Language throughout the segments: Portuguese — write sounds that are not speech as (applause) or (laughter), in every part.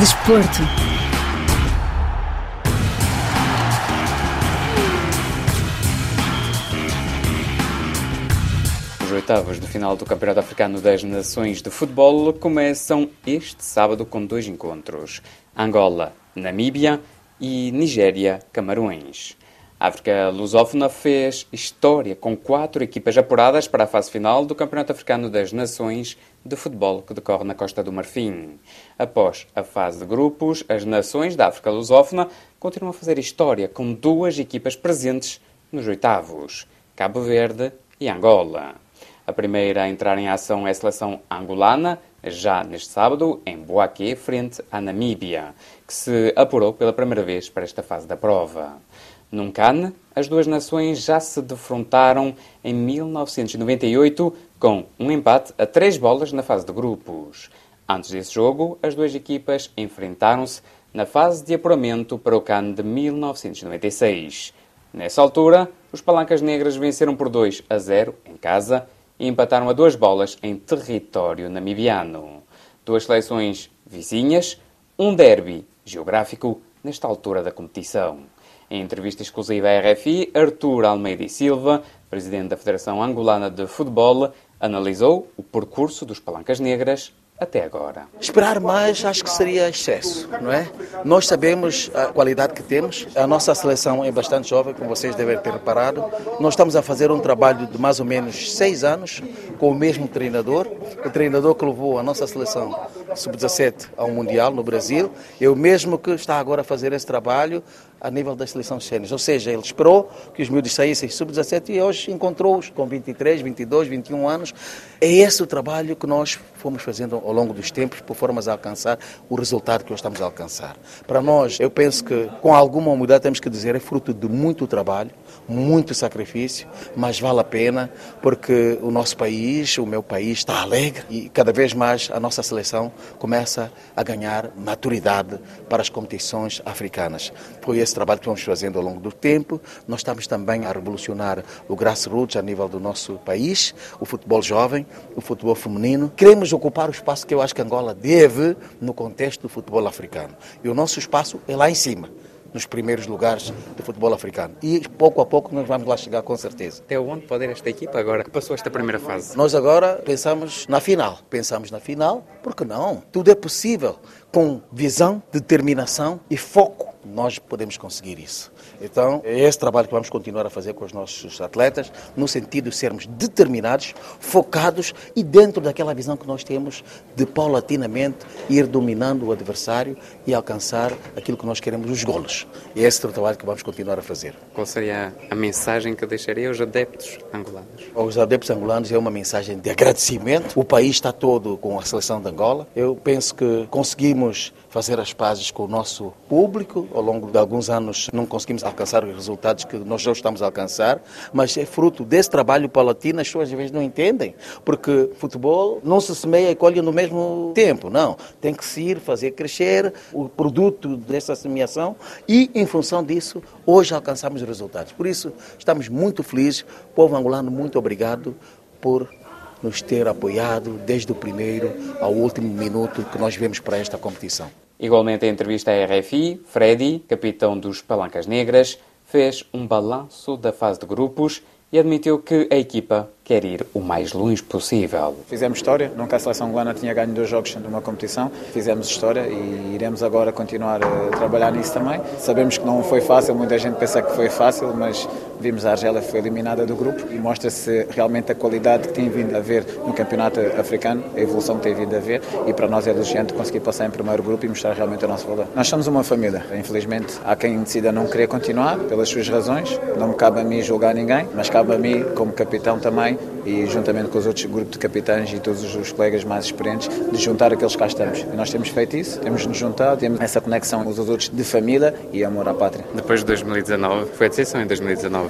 Desporto. Os oitavos de final do Campeonato Africano das Nações de Futebol começam este sábado com dois encontros: Angola, Namíbia e Nigéria, Camarões. A África Lusófona fez história com quatro equipas apuradas para a fase final do Campeonato Africano das Nações de Futebol que decorre na Costa do Marfim. Após a fase de grupos, as nações da África Lusófona continuam a fazer história com duas equipas presentes nos oitavos: Cabo Verde e Angola. A primeira a entrar em ação é a seleção angolana, já neste sábado, em Boaquê, frente à Namíbia, que se apurou pela primeira vez para esta fase da prova. Num CAN, as duas nações já se defrontaram em 1998 com um empate a três bolas na fase de grupos. Antes desse jogo, as duas equipas enfrentaram-se na fase de apuramento para o CAN de 1996. Nessa altura, os Palancas Negras venceram por 2 a 0 em casa e empataram a duas bolas em território namibiano. Duas seleções vizinhas, um derby geográfico nesta altura da competição. Em entrevista exclusiva à RFI, Artur Almeida e Silva, presidente da Federação Angolana de Futebol, analisou o percurso dos Palancas Negras até agora. Esperar mais acho que seria excesso, não é? Nós sabemos a qualidade que temos, a nossa seleção é bastante jovem, como vocês devem ter reparado. Nós estamos a fazer um trabalho de mais ou menos seis anos com o mesmo treinador, o treinador que levou a nossa seleção sub-17 ao Mundial no Brasil, é o mesmo que está agora a fazer esse trabalho a nível das seleções séniores. Ou seja, ele esperou que os miúdos saíssem sub-17 e hoje encontrou-os com 23, 22, 21 anos. É esse o trabalho que nós fomos fazendo ao longo dos tempos por formas a alcançar o resultado que hoje estamos a alcançar. Para nós, eu penso que com alguma humildade temos que dizer é fruto de muito trabalho, muito sacrifício, mas vale a pena porque o nosso país, o meu país está alegre e cada vez mais a nossa seleção começa a ganhar maturidade para as competições africanas. Foi esse trabalho que vamos fazendo ao longo do tempo. Nós estamos também a revolucionar o grassroots a nível do nosso país, o futebol jovem, o futebol feminino. Queremos ocupar o espaço que eu acho que Angola deve no contexto do futebol africano. E o nosso espaço é lá em cima nos primeiros lugares do futebol africano. E pouco a pouco nós vamos lá chegar com certeza. Até onde pode ir esta equipa agora que passou esta primeira fase? Nós agora pensamos na final. Pensamos na final, porque não? Tudo é possível. Com visão, determinação e foco, nós podemos conseguir isso. Então, é esse trabalho que vamos continuar a fazer com os nossos atletas, no sentido de sermos determinados, focados e dentro daquela visão que nós temos de paulatinamente ir dominando o adversário e alcançar aquilo que nós queremos, os golos. É esse o trabalho que vamos continuar a fazer. Qual seria a mensagem que deixaria aos adeptos angolanos? Aos adeptos angolanos é uma mensagem de agradecimento. O país está todo com a seleção de Angola. Eu penso que conseguimos fazer as pazes com o nosso público. Ao longo de alguns anos não conseguimos alcançar os resultados que nós já estamos a alcançar, mas é fruto desse trabalho paulatino, as pessoas às vezes não entendem, porque futebol não se semeia e colhe no mesmo tempo, não. Tem que se ir fazer crescer o produto dessa semeação e, em função disso, hoje alcançamos os resultados. Por isso, estamos muito felizes. Povo angolano, muito obrigado por nos ter apoiado desde o primeiro ao último minuto que nós vemos para esta competição. Igualmente, em entrevista à RFI, Freddy, capitão dos Palancas Negras, fez um balanço da fase de grupos e admitiu que a equipa quer ir o mais longe possível. Fizemos história, nunca a seleção angolana tinha ganho dois jogos numa competição. Fizemos história e iremos agora continuar a trabalhar nisso também. Sabemos que não foi fácil, muita gente pensa que foi fácil, mas vimos a Argélia foi eliminada do grupo e mostra-se realmente a qualidade que tem vindo a ver no campeonato africano, a evolução que tem vindo a ver e para nós é elogiante conseguir passar em primeiro grupo e mostrar realmente o nosso valor. Nós somos uma família, infelizmente há quem decida não querer continuar pelas suas razões, não me cabe a mim julgar ninguém, mas cabe a mim como capitão também e juntamente com os outros grupos de capitães e todos os colegas mais experientes, de juntar aqueles que cá estamos. E nós temos feito isso, temos nos juntado, temos essa conexão uns aos outros de família e amor à pátria. Depois de 2019, foi a decisão em 2019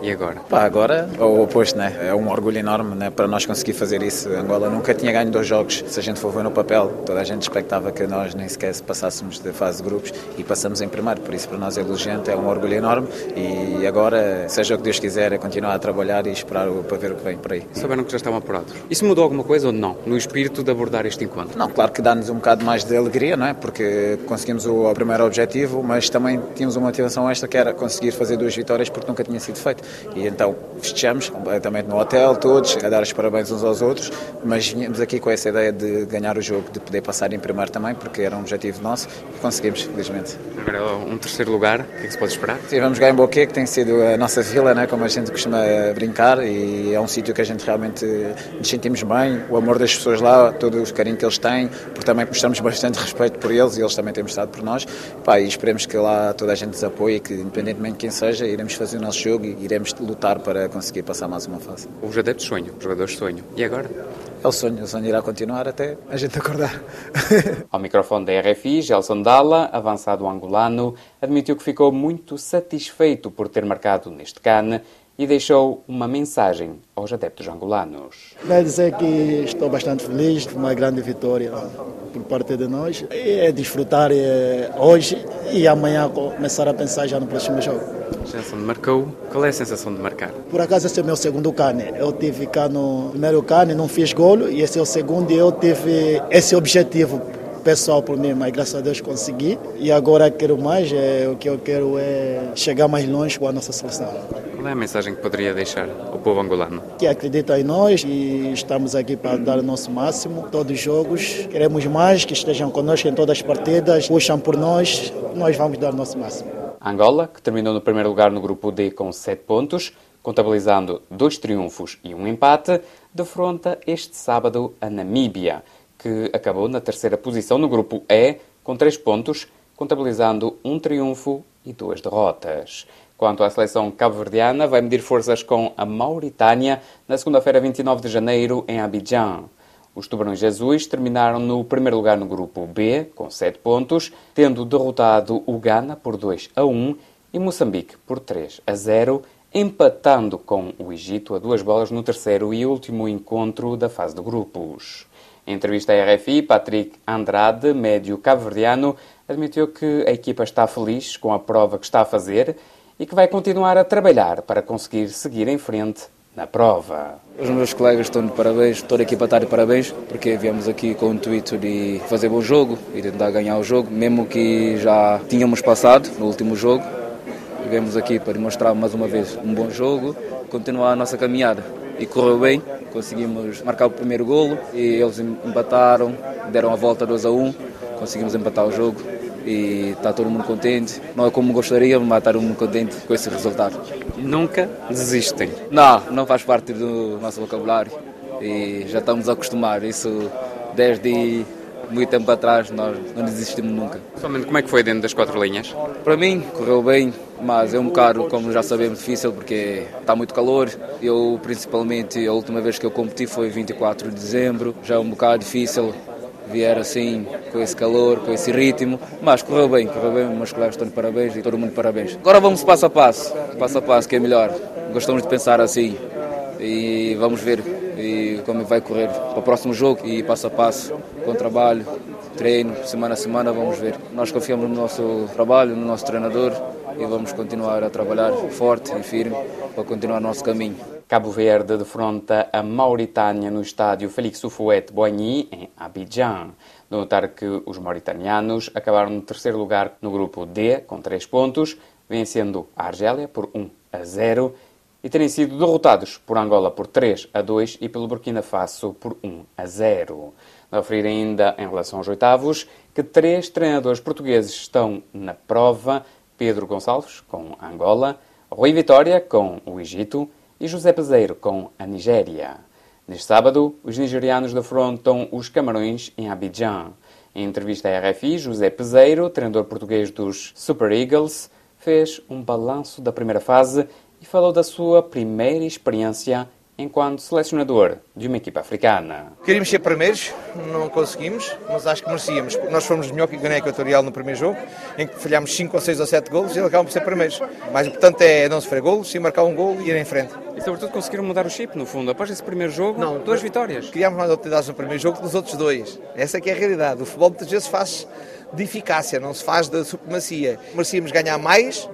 E agora? Pá, agora é o oposto, né? É um orgulho enorme né? para nós conseguir fazer isso. Angola nunca tinha ganho dois jogos. Se a gente for ver no papel, toda a gente expectava que nós nem sequer passássemos da fase de grupos e passamos em primeiro. Por isso, para nós é elogiante, é um orgulho enorme. E agora, seja o que Deus quiser, é continuar a trabalhar e esperar para ver o que vem por aí. Souberam que já estavam apurados. Isso mudou alguma coisa ou não? No espírito de abordar este encontro? Não, claro que dá-nos um bocado mais de alegria, não é? Porque conseguimos o primeiro objetivo, mas também tínhamos uma motivação extra que era conseguir fazer duas vitórias porque nunca tinha sido feito. E então festejamos completamente no hotel, todos, a dar os parabéns uns aos outros, mas vinhamos aqui com essa ideia de ganhar o jogo, de poder passar em primeiro também, porque era um objetivo nosso e conseguimos, felizmente. Agora, um terceiro lugar, o que é que se pode esperar? Sim, vamos ganhar em Boquê, que tem sido a nossa vila, né, como a gente costuma brincar, e é um sítio que a gente realmente nos sentimos bem, o amor das pessoas lá, todo o carinho que eles têm, porque também mostramos bastante respeito por eles e eles também têm mostrado por nós. Pá, e esperemos que lá toda a gente nos apoie e que, independentemente de quem seja, iremos fazer o nosso jogo e iremos lutar para conseguir passar mais uma fase. Os adeptos sonham, os jogadores sonham. E agora? É o sonho, o sonho irá continuar até a gente acordar. (laughs) Ao microfone da RFI, Gelson Dalla, avançado angolano, admitiu que ficou muito satisfeito por ter marcado neste CAN e deixou uma mensagem aos adeptos angolanos. Quer dizer que estou bastante feliz, uma grande vitória por parte de nós. É desfrutar é, hoje e amanhã começar a pensar já no próximo jogo. Gelson marcou. Qual é a sensação de marcar? Por acaso esse é o meu segundo cane. Eu tive cá no primeiro cane, não fiz golo e esse é o segundo e eu tive esse objetivo pessoal por mim, mas graças a Deus consegui. E agora quero mais, é, o que eu quero é chegar mais longe com a nossa seleção. Qual é a mensagem que poderia deixar ao povo angolano? Que acredita em nós e estamos aqui para dar o nosso máximo, todos os jogos. Queremos mais, que estejam conosco em todas as partidas, puxam por nós, nós vamos dar o nosso máximo. Angola, que terminou no primeiro lugar no grupo D com 7 pontos, contabilizando dois triunfos e um empate, defronta este sábado a Namíbia que acabou na terceira posição no grupo E, com três pontos, contabilizando um triunfo e duas derrotas. Quanto à seleção cabo-verdiana, vai medir forças com a Mauritânia na segunda-feira, 29 de janeiro, em Abidjan. Os Tubarões Azuis terminaram no primeiro lugar no grupo B, com 7 pontos, tendo derrotado o Ghana por 2 a 1 e Moçambique por 3 a 0, empatando com o Egito a duas bolas no terceiro e último encontro da fase de grupos. Em entrevista à RFI, Patrick Andrade, médio cabo-verdiano, admitiu que a equipa está feliz com a prova que está a fazer e que vai continuar a trabalhar para conseguir seguir em frente na prova. Os meus colegas estão de parabéns, toda a equipa está de parabéns, porque viemos aqui com o intuito de fazer bom jogo e tentar ganhar o jogo, mesmo que já tínhamos passado no último jogo. Viemos aqui para demonstrar mais uma vez um bom jogo, continuar a nossa caminhada e correu bem. Conseguimos marcar o primeiro golo e eles empataram, deram a volta 2 a 1, um, conseguimos empatar o jogo e está todo mundo contente. Não é como gostaria, mas está todo mundo contente com esse resultado. Nunca desistem? Não, não faz parte do nosso vocabulário e já estamos a acostumar. Isso desde muito tempo atrás, nós não desistimos nunca. Somente como é que foi dentro das quatro linhas? Para mim, correu bem, mas é um bocado, como já sabemos, difícil porque está muito calor. Eu, principalmente, a última vez que eu competi foi 24 de dezembro, já é um bocado difícil vier assim, com esse calor, com esse ritmo, mas correu bem, correu bem, meus colegas estão de parabéns e todo mundo de parabéns. Agora vamos passo a passo, passo a passo, que é melhor. Gostamos de pensar assim e vamos ver e como vai correr para o próximo jogo e passo a passo, com trabalho, treino, semana a semana, vamos ver. Nós confiamos no nosso trabalho, no nosso treinador e vamos continuar a trabalhar forte e firme para continuar o nosso caminho. Cabo Verde defronta a Mauritânia no estádio Félix Houphouët Boigny, em Abidjan. De notar que os mauritanianos acabaram no terceiro lugar no grupo D, com 3 pontos, vencendo a Argélia por 1 a 0 e terem sido derrotados por Angola por 3 a 2 e pelo Burkina Faso por 1 a 0. A referir ainda em relação aos oitavos que três treinadores portugueses estão na prova: Pedro Gonçalves, com Angola, Rui Vitória, com o Egito e José Peseiro, com a Nigéria. Neste sábado, os nigerianos defrontam os Camarões em Abidjan. Em entrevista à RFI, José Peseiro, treinador português dos Super Eagles, fez um balanço da primeira fase e falou da sua primeira experiência enquanto selecionador de uma equipa africana. Queríamos ser primeiros, não conseguimos, mas acho que merecíamos. Nós fomos melhor que Guiné Equatorial no primeiro jogo, em que falhámos 5 ou 6 ou 7 golos e acabamos por ser primeiros. O mais importante é não sofrer golos, sim marcar um gol e ir em frente. E sobretudo conseguiram mudar o chip, no fundo. Após esse primeiro jogo, não, duas vitórias. Criámos mais oportunidades no primeiro jogo que nos outros dois. Essa é que é a realidade. O futebol muitas vezes faz de eficácia, não se faz de supremacia. Merecíamos ganhar mais,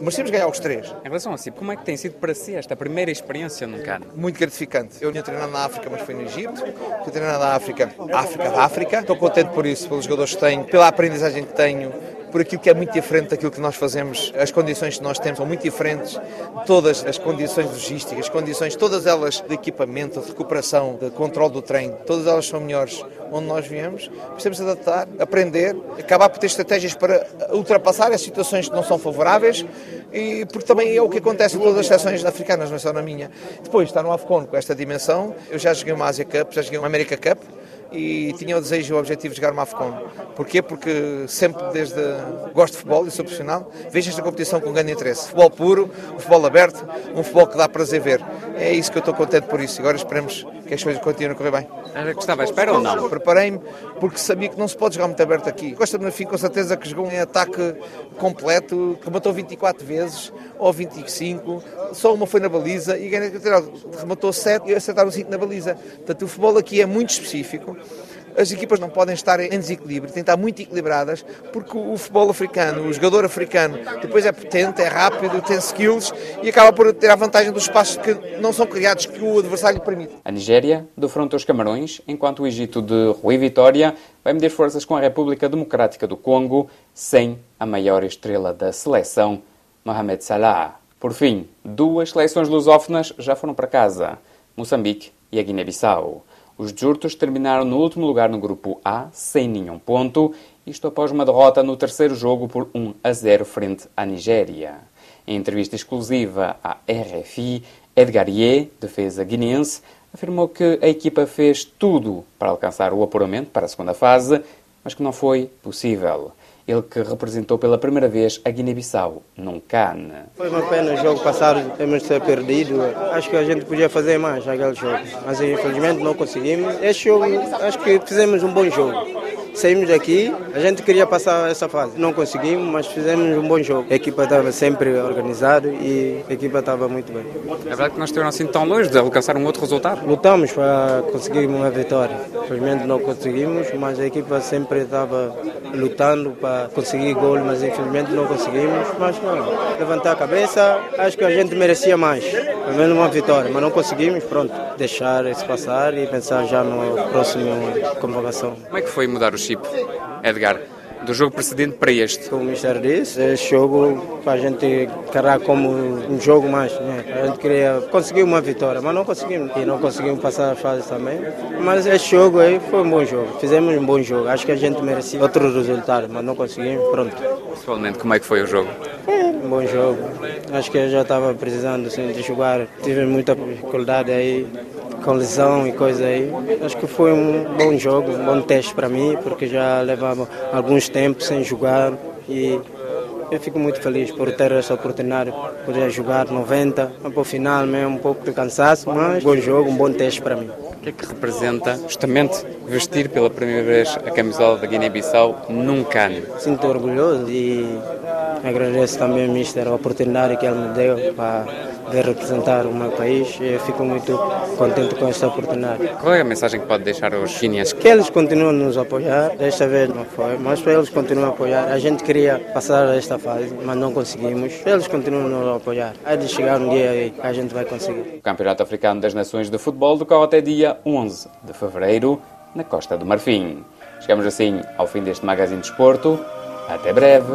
merecíamos ganhar os três. Em relação a si, como é que tem sido para si esta primeira experiência no CAN? Muito gratificante. Eu tinha treinado na África, mas foi no Egito. Fui treinado na África, África da África. Estou contente por isso, pelos jogadores que tenho, pela aprendizagem que tenho, por aquilo que é muito diferente daquilo que nós fazemos. As condições que nós temos são muito diferentes. Todas as condições logísticas, as condições, todas elas de equipamento, de recuperação, de controle do treino, todas elas são melhores onde nós viemos. Precisamos adaptar, aprender, acabar por ter estratégias para ultrapassar as situações que não são favoráveis e porque também é o que acontece em todas as seleções africanas, não é só na minha. Depois, está no AFCON com esta dimensão, eu já joguei uma Asia Cup, já joguei uma América Cup, e tinha o desejo e o objetivo de jogar uma AFCON. Porquê? Porque sempre desde gosto de futebol e sou profissional, vejo esta competição com grande interesse. Futebol puro, um futebol aberto, um futebol que dá prazer ver. É isso que eu estou contente por isso. Agora esperemos que as coisas continuem a correr bem. Era que estava à espera ou não? Preparei-me porque sabia que não se pode jogar muito aberto aqui. Gosta-me no fim com certeza que jogou em ataque completo, rematou 24 vezes ou 25, só uma foi na baliza e rematou 7 e acertaram 5 na baliza. Portanto, o futebol aqui é muito específico as equipas não podem estar em desequilíbrio, têm que estar muito equilibradas, porque o futebol africano, o jogador africano, depois é potente, é rápido, tem skills e acaba por ter a vantagem dos espaços que não são criados, que o adversário permite. A Nigéria defronta os Camarões, enquanto o Egito de Rui Vitória vai medir forças com a República Democrática do Congo, sem a maior estrela da seleção, Mohamed Salah. Por fim, duas seleções lusófonas já foram para casa, Moçambique e a Guiné-Bissau. Os Jurtos terminaram no último lugar no grupo A, sem nenhum ponto, isto após uma derrota no terceiro jogo por 1 a 0 frente à Nigéria. Em entrevista exclusiva à RFI, Edgar Ye, defesa guineense, afirmou que a equipa fez tudo para alcançar o apuramento para a segunda fase, mas que não foi possível ele que representou pela primeira vez a Guiné-Bissau num CAN. Foi uma pena o jogo passado, temos de ser perdido. Acho que a gente podia fazer mais naquele jogo, mas infelizmente não conseguimos. Este jogo, acho que fizemos um bom jogo saímos daqui, a gente queria passar essa fase. Não conseguimos, mas fizemos um bom jogo. A equipa estava sempre organizada e a equipa estava muito bem. É verdade que nós estivemos assim tão longe de alcançar um outro resultado? Lutamos para conseguir uma vitória. Infelizmente não conseguimos, mas a equipa sempre estava lutando para conseguir gol, mas infelizmente não conseguimos. Mas não, levantar a cabeça, acho que a gente merecia mais. Pelo menos uma vitória, mas não conseguimos, pronto, deixar isso passar e pensar já no próximo convocação. Como é que foi mudar os chip, Edgar, do jogo precedente para este? Como o Mister disse, este jogo para a gente encarar como um jogo mais. Né? A gente queria conseguir uma vitória, mas não conseguimos. E não conseguimos passar a fase também. Mas este jogo aí foi um bom jogo. Fizemos um bom jogo. Acho que a gente merecia outro resultado, mas não conseguimos. Pronto. Pessoalmente, como é que foi o jogo? Um bom jogo. Acho que eu já estava precisando assim, de jogar. Tive muita dificuldade aí com lesão e coisa aí. Acho que foi um bom jogo, um bom teste para mim, porque já levava alguns tempos sem jogar e eu fico muito feliz por ter essa oportunidade, poder jogar 90, para o final mesmo um pouco de cansaço, mas bom jogo, um bom teste para mim. O que é que representa justamente vestir pela primeira vez a camisola da Guiné-Bissau num cano? Sinto orgulhoso e agradeço também ao Mister a oportunidade que ele me deu para representar o meu país e fico muito contente com esta oportunidade. Qual é a mensagem que pode deixar aos guineenses? Que eles continuam a nos apoiar, desta vez não foi, mas para eles continuam a apoiar. A gente queria passar esta fase, mas não conseguimos. Eles continuam a nos apoiar. Há de chegar um dia aí que a gente vai conseguir. O Campeonato Africano das Nações de Futebol decorre até dia 11 de fevereiro, na Costa do Marfim. Chegamos assim ao fim deste Magazine de Esporto. Até breve.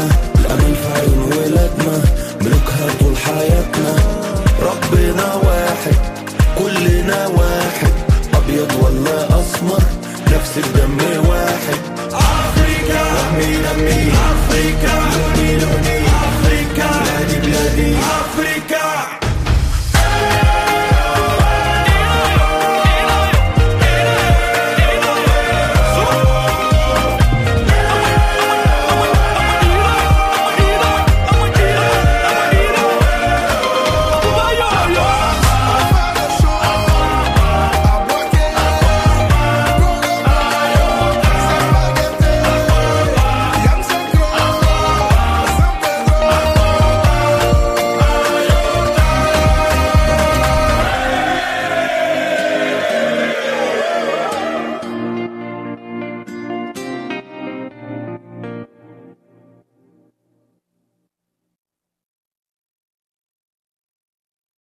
I'm même faille